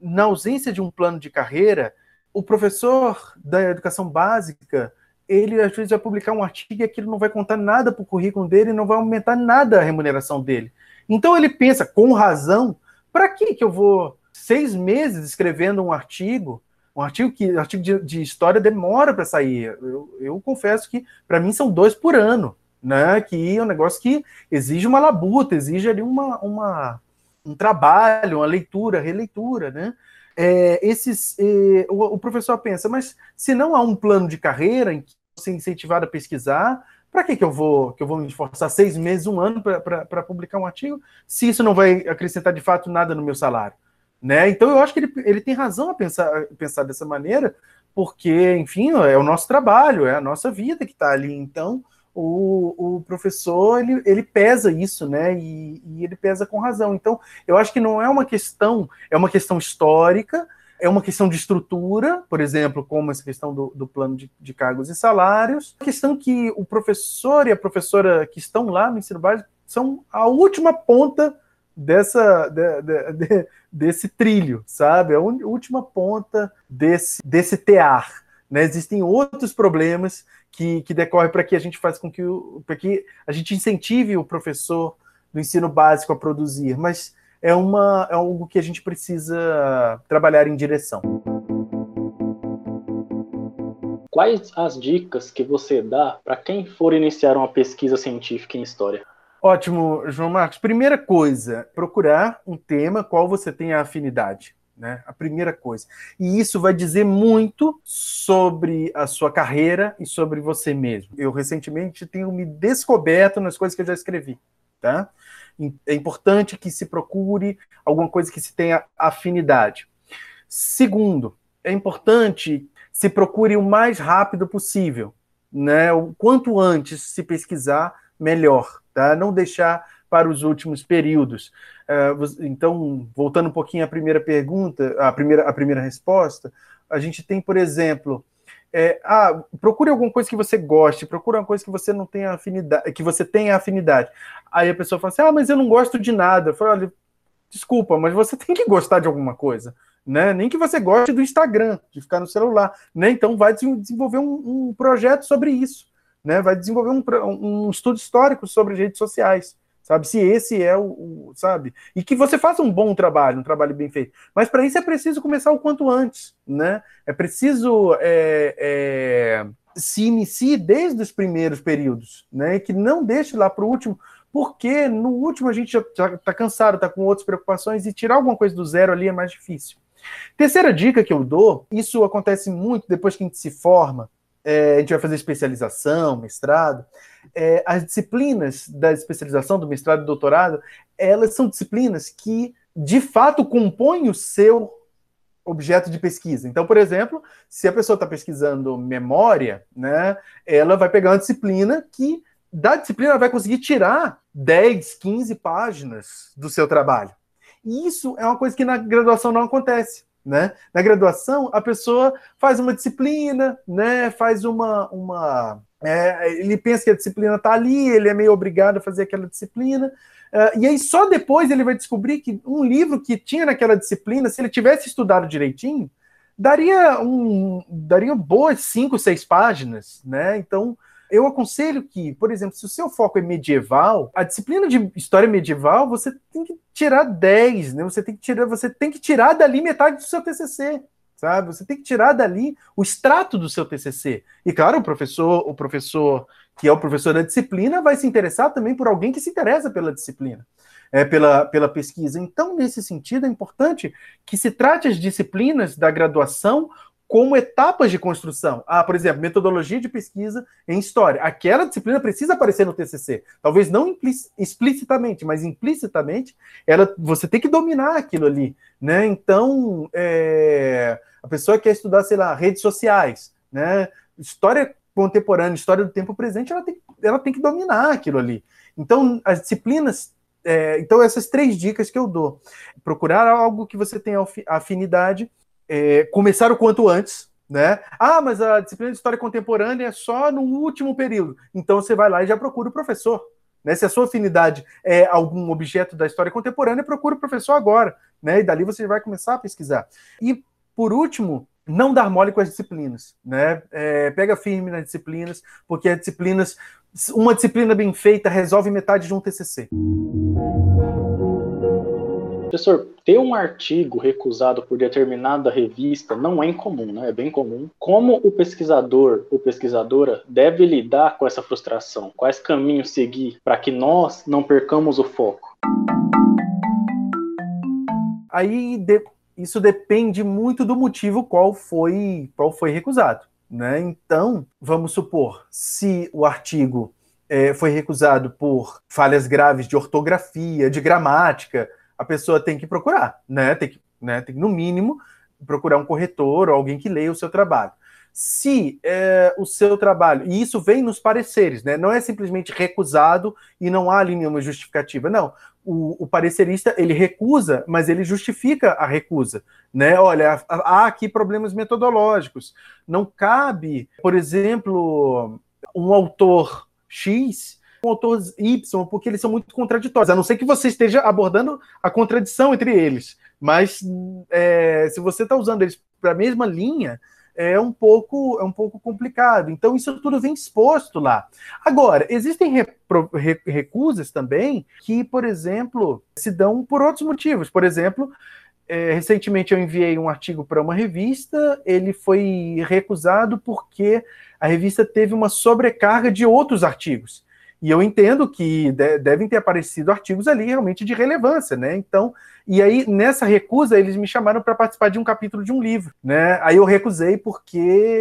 na ausência de um plano de carreira, o professor da educação básica ele às vezes vai publicar um artigo e aquilo não vai contar nada para o currículo dele, não vai aumentar nada a remuneração dele. Então ele pensa, com razão, para que eu vou seis meses escrevendo um artigo? Um artigo que artigo de, de história demora para sair. Eu, eu, confesso que para mim são dois por ano, né? Que é um negócio que exige uma labuta, exige ali uma, uma um trabalho, uma leitura, releitura, né? É, esses, é, o, o, professor pensa, mas se não há um plano de carreira em que você é incentivado a pesquisar, para que, que eu vou que eu vou me esforçar seis meses, um ano para publicar um artigo, se isso não vai acrescentar de fato nada no meu salário? Né? Então eu acho que ele, ele tem razão a pensar, pensar dessa maneira, porque, enfim, é o nosso trabalho, é a nossa vida que está ali. Então, o, o professor ele, ele pesa isso, né? E, e, ele pesa com razão. Então, eu acho que não é uma questão, é uma questão histórica, é uma questão de estrutura, por exemplo, como essa questão do, do plano de, de, cargos e salários, a questão que o professor e a professora que estão lá no ensino básico são a última ponta dessa de, de, de, desse trilho, sabe? A última ponta desse, desse tear. Né? Existem outros problemas que, que decorrem para que a gente faça com que, para que a gente incentive o professor do ensino básico a produzir, mas é, uma, é algo que a gente precisa trabalhar em direção. Quais as dicas que você dá para quem for iniciar uma pesquisa científica em história? Ótimo, João Marcos. Primeira coisa, procurar um tema qual você tem a afinidade. Né? A primeira coisa. E isso vai dizer muito sobre a sua carreira e sobre você mesmo. Eu recentemente tenho me descoberto nas coisas que eu já escrevi, tá? É importante que se procure alguma coisa que se tenha afinidade. Segundo, é importante se procure o mais rápido possível, né? O quanto antes se pesquisar, melhor, tá? Não deixar para os últimos períodos. Uh, então, voltando um pouquinho à primeira pergunta, a primeira, a primeira resposta, a gente tem, por exemplo, é, ah, procure alguma coisa que você goste, procure uma coisa que você não tenha afinidade, que você tenha afinidade. Aí a pessoa fala assim: ah, mas eu não gosto de nada. Eu falo, olha, desculpa, mas você tem que gostar de alguma coisa. Né? Nem que você goste do Instagram, de ficar no celular. Né? Então vai desenvolver um, um projeto sobre isso. Né? Vai desenvolver um, um estudo histórico sobre redes sociais sabe? Se esse é o, o, sabe? E que você faça um bom trabalho, um trabalho bem feito. Mas para isso é preciso começar o quanto antes, né? É preciso é, é, se inicie desde os primeiros períodos, né? Que não deixe lá para o último, porque no último a gente já está cansado, está com outras preocupações e tirar alguma coisa do zero ali é mais difícil. Terceira dica que eu dou, isso acontece muito depois que a gente se forma, é, a gente vai fazer especialização, mestrado, é, as disciplinas da especialização, do mestrado e doutorado, elas são disciplinas que, de fato, compõem o seu objeto de pesquisa. Então, por exemplo, se a pessoa está pesquisando memória, né, ela vai pegar uma disciplina que, da disciplina, ela vai conseguir tirar 10, 15 páginas do seu trabalho. E isso é uma coisa que na graduação não acontece. Né? Na graduação, a pessoa faz uma disciplina, né? faz uma, uma é, ele pensa que a disciplina está ali, ele é meio obrigado a fazer aquela disciplina, uh, e aí só depois ele vai descobrir que um livro que tinha naquela disciplina, se ele tivesse estudado direitinho, daria um daria boas cinco, seis páginas, né? Então eu aconselho que, por exemplo, se o seu foco é medieval, a disciplina de história medieval você tem que tirar 10, né? Você tem que tirar, você tem que tirar dali metade do seu TCC sabe? Você tem que tirar dali o extrato do seu TCC. E claro, o professor, o professor que é o professor da disciplina vai se interessar também por alguém que se interessa pela disciplina. é, pela, pela pesquisa. Então, nesse sentido, é importante que se trate as disciplinas da graduação como etapas de construção. Ah, por exemplo, metodologia de pesquisa em história. Aquela disciplina precisa aparecer no TCC. Talvez não explicitamente, mas implicitamente, ela, você tem que dominar aquilo ali, né? Então, é, a pessoa quer estudar, sei lá, redes sociais, né? História contemporânea, história do tempo presente, ela tem, ela tem que dominar aquilo ali. Então, as disciplinas é, então, essas três dicas que eu dou. Procurar algo que você tenha afinidade, é, começar o quanto antes, né? Ah, mas a disciplina de história contemporânea é só no último período. Então você vai lá e já procura o professor. Né? Se a sua afinidade é algum objeto da história contemporânea, procura o professor agora. Né? E dali você vai começar a pesquisar. E, por último, não dar mole com as disciplinas. Né? É, pega firme nas disciplinas, porque as disciplinas, uma disciplina bem feita resolve metade de um TCC. Professor, ter um artigo recusado por determinada revista não é incomum, né? É bem comum. Como o pesquisador ou pesquisadora deve lidar com essa frustração? Quais caminhos seguir para que nós não percamos o foco? Aí de, isso depende muito do motivo qual foi qual foi recusado, né? Então, vamos supor, se o artigo é, foi recusado por falhas graves de ortografia, de gramática, a pessoa tem que procurar, né? Tem que, né? Tem que, no mínimo, procurar um corretor ou alguém que leia o seu trabalho. Se é, o seu trabalho, e isso vem nos pareceres, né? Não é simplesmente recusado e não há ali nenhuma justificativa. Não. O, o parecerista ele recusa, mas ele justifica a recusa, né? Olha, há aqui problemas metodológicos. Não cabe, por exemplo, um autor X com autores Y, porque eles são muito contraditórios, a não ser que você esteja abordando a contradição entre eles. Mas é, se você está usando eles para a mesma linha, é um pouco é um pouco complicado. Então isso tudo vem exposto lá. Agora existem repro, re, recusas também que, por exemplo, se dão por outros motivos. Por exemplo, é, recentemente eu enviei um artigo para uma revista, ele foi recusado porque a revista teve uma sobrecarga de outros artigos. E eu entendo que de, devem ter aparecido artigos ali realmente de relevância, né? Então, e aí nessa recusa eles me chamaram para participar de um capítulo de um livro, né? Aí eu recusei porque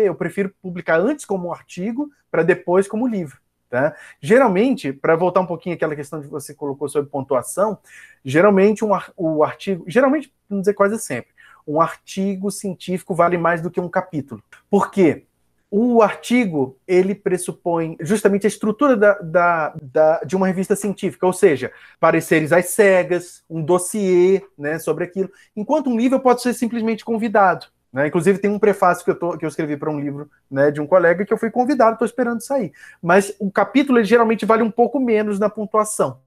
eu prefiro publicar antes como artigo para depois como livro. Tá? Geralmente, para voltar um pouquinho àquela questão que você colocou sobre pontuação, geralmente um, o artigo, geralmente, vamos dizer quase sempre, um artigo científico vale mais do que um capítulo. Por quê? O artigo ele pressupõe justamente a estrutura da, da, da, de uma revista científica, ou seja, pareceres às cegas, um dossiê né, sobre aquilo, enquanto um livro pode ser simplesmente convidado. Né? Inclusive, tem um prefácio que eu, tô, que eu escrevi para um livro né, de um colega que eu fui convidado, estou esperando sair. Mas o capítulo geralmente vale um pouco menos na pontuação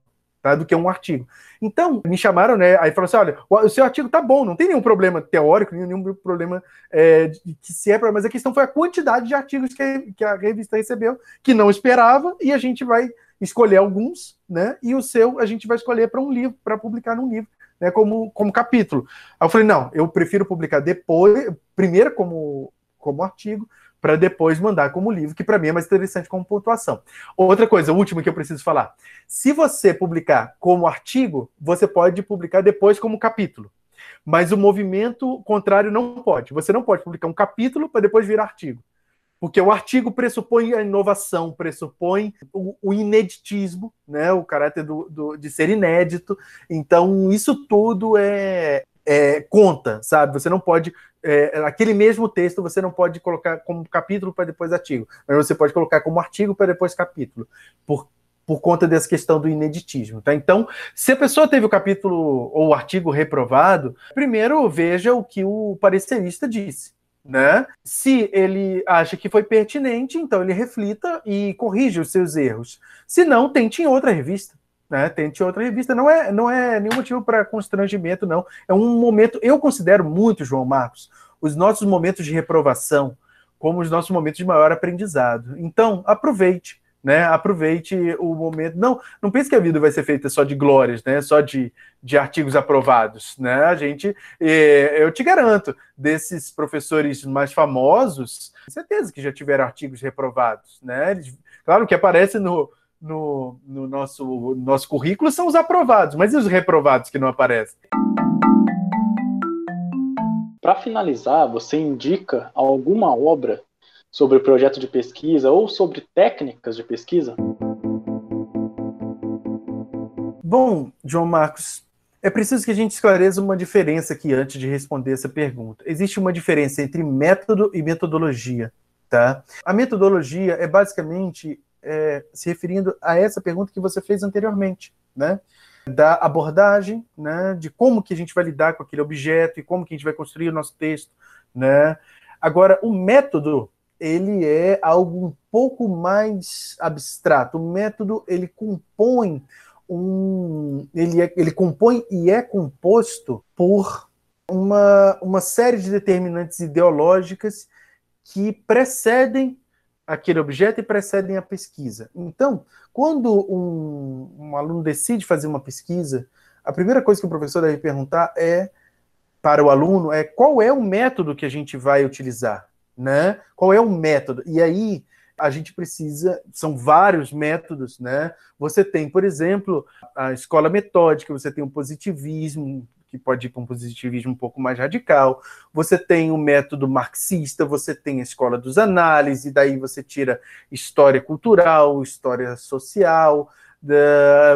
tá? do que um artigo. Então, me chamaram, né? Aí falaram assim: olha, o seu artigo tá bom, não tem nenhum problema teórico, nenhum problema é, de, que se é, mas a questão foi a quantidade de artigos que a, que a revista recebeu, que não esperava, e a gente vai escolher alguns, né? E o seu a gente vai escolher para um livro, para publicar num livro. Né, como, como capítulo. Aí eu falei, não, eu prefiro publicar depois, primeiro como, como artigo, para depois mandar como livro, que para mim é mais interessante como pontuação. Outra coisa, última que eu preciso falar. Se você publicar como artigo, você pode publicar depois como capítulo. Mas o movimento contrário não pode. Você não pode publicar um capítulo para depois virar artigo. Porque o artigo pressupõe a inovação, pressupõe o, o ineditismo, né? o caráter do, do, de ser inédito. Então, isso tudo é, é, conta, sabe? Você não pode. É, aquele mesmo texto você não pode colocar como capítulo para depois artigo, mas você pode colocar como artigo para depois capítulo, por, por conta dessa questão do ineditismo, tá? Então, se a pessoa teve o capítulo ou o artigo reprovado, primeiro veja o que o parecerista disse. Né? Se ele acha que foi pertinente, então ele reflita e corrige os seus erros. Se não, tente em outra revista né? Tente outra revista. Não é, não é nenhum motivo para constrangimento, não. É um momento, eu considero muito, João Marcos, os nossos momentos de reprovação como os nossos momentos de maior aprendizado. Então, aproveite, né? Aproveite o momento. Não, não pense que a vida vai ser feita só de glórias, né? Só de, de artigos aprovados, né? A gente, eh, eu te garanto, desses professores mais famosos, certeza que já tiveram artigos reprovados, né? Claro que aparece no no, no nosso, no nosso currículo são os aprovados, mas e os reprovados que não aparecem? Para finalizar, você indica alguma obra sobre projeto de pesquisa ou sobre técnicas de pesquisa? Bom, João Marcos, é preciso que a gente esclareça uma diferença aqui antes de responder essa pergunta. Existe uma diferença entre método e metodologia, tá? A metodologia é basicamente é, se referindo a essa pergunta que você fez anteriormente, né? Da abordagem, né? De como que a gente vai lidar com aquele objeto e como que a gente vai construir o nosso texto, né? Agora, o método ele é algo um pouco mais abstrato. O método ele compõe um, ele, é, ele compõe e é composto por uma, uma série de determinantes ideológicas que precedem aquele objeto e precedem a pesquisa. Então, quando um, um aluno decide fazer uma pesquisa, a primeira coisa que o professor deve perguntar é para o aluno é qual é o método que a gente vai utilizar, né? Qual é o método? E aí a gente precisa, são vários métodos, né? Você tem, por exemplo, a escola metódica, você tem o positivismo, que pode ir para um positivismo um pouco mais radical. Você tem o método marxista, você tem a escola dos análises, daí você tira história cultural, história social.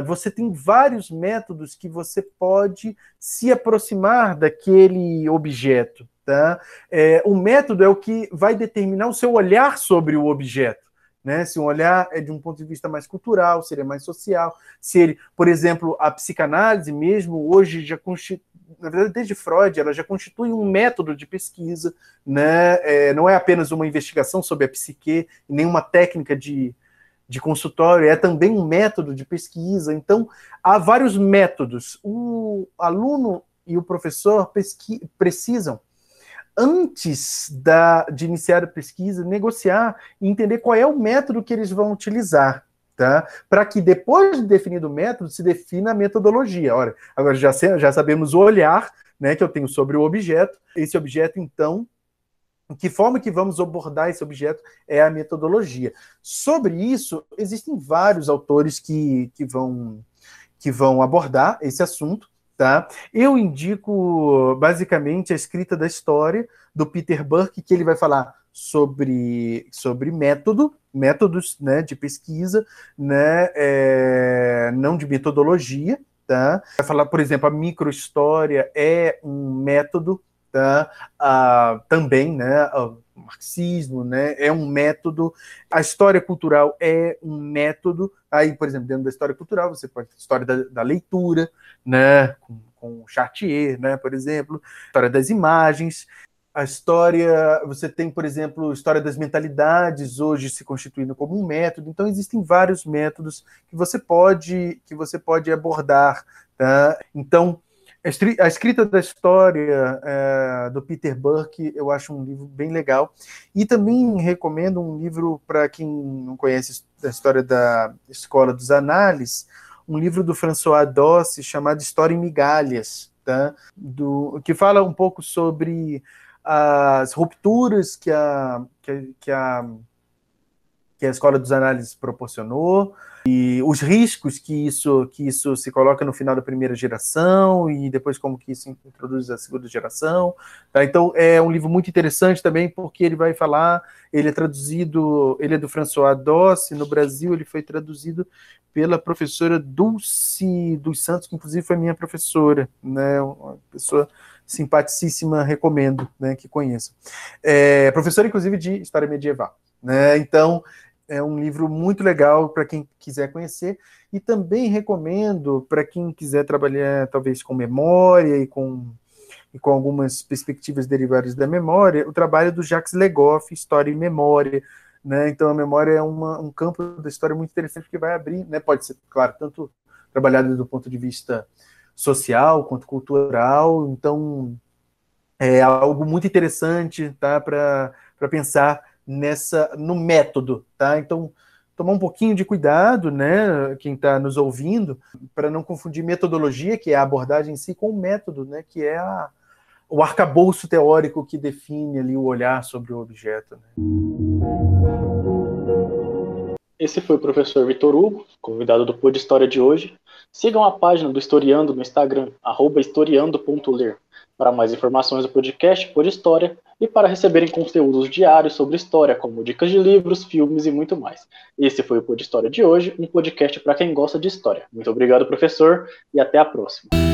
Você tem vários métodos que você pode se aproximar daquele objeto. Tá? É, o método é o que vai determinar o seu olhar sobre o objeto. Né? Se um olhar é de um ponto de vista mais cultural, seria mais social. Se ele, por exemplo, a psicanálise mesmo hoje já constitui, na verdade, desde Freud, ela já constitui um método de pesquisa, né? É, não é apenas uma investigação sobre a psique, nem uma técnica de, de consultório, é também um método de pesquisa. Então, há vários métodos. O aluno e o professor pesqui, precisam antes da, de iniciar a pesquisa, negociar e entender qual é o método que eles vão utilizar. Tá? Para que depois de definido o método, se defina a metodologia. Ora, agora já, já sabemos o olhar né, que eu tenho sobre o objeto. Esse objeto, então, que forma que vamos abordar esse objeto é a metodologia. Sobre isso, existem vários autores que, que, vão, que vão abordar esse assunto. Tá? Eu indico basicamente a escrita da história do Peter Burke, que ele vai falar sobre, sobre método, métodos né, de pesquisa, né, é, não de metodologia. Tá? Vai falar, por exemplo, a microhistória é um método tá? Ah, também, né? Marxismo, né? É um método. A história cultural é um método. Aí, por exemplo, dentro da história cultural, você pode ter história da, da leitura, né? Com, com Chartier, né? Por exemplo, história das imagens. A história, você tem, por exemplo, história das mentalidades hoje se constituindo como um método. Então existem vários métodos que você pode que você pode abordar, tá? Então a escrita da história é, do Peter Burke eu acho um livro bem legal. E também recomendo um livro para quem não conhece a história da Escola dos Análises, um livro do François Dossi chamado História em Migalhas, tá? do, que fala um pouco sobre as rupturas que a, que, que a que a escola dos análises proporcionou e os riscos que isso que isso se coloca no final da primeira geração e depois como que isso introduz a segunda geração. Tá? Então é um livro muito interessante também porque ele vai falar, ele é traduzido, ele é do François Dossi, no Brasil ele foi traduzido pela professora Dulce dos Santos, que inclusive foi minha professora, né, uma pessoa simpaticíssima, recomendo, né, que conheça. É, professora inclusive de História Medieval. Né? Então, é um livro muito legal para quem quiser conhecer e também recomendo para quem quiser trabalhar talvez com memória e com, e com algumas perspectivas derivadas da memória, o trabalho do Jacques Legoff, História e Memória. Né? Então a memória é uma, um campo da história muito interessante que vai abrir, né? pode ser, claro, tanto trabalhado do ponto de vista social quanto cultural, então é algo muito interessante tá? para pensar nessa no método, tá? Então, tomar um pouquinho de cuidado, né, quem está nos ouvindo, para não confundir metodologia, que é a abordagem em si, com o método, né, que é a, o arcabouço teórico que define ali o olhar sobre o objeto. Né? Esse foi o professor Vitor Hugo, convidado do Pod História de hoje. Sigam a página do Historiando no Instagram, historiando.ler, para mais informações do podcast Pod História e para receberem conteúdos diários sobre história, como dicas de livros, filmes e muito mais. Esse foi o Pod História de hoje, um podcast para quem gosta de história. Muito obrigado, professor, e até a próxima.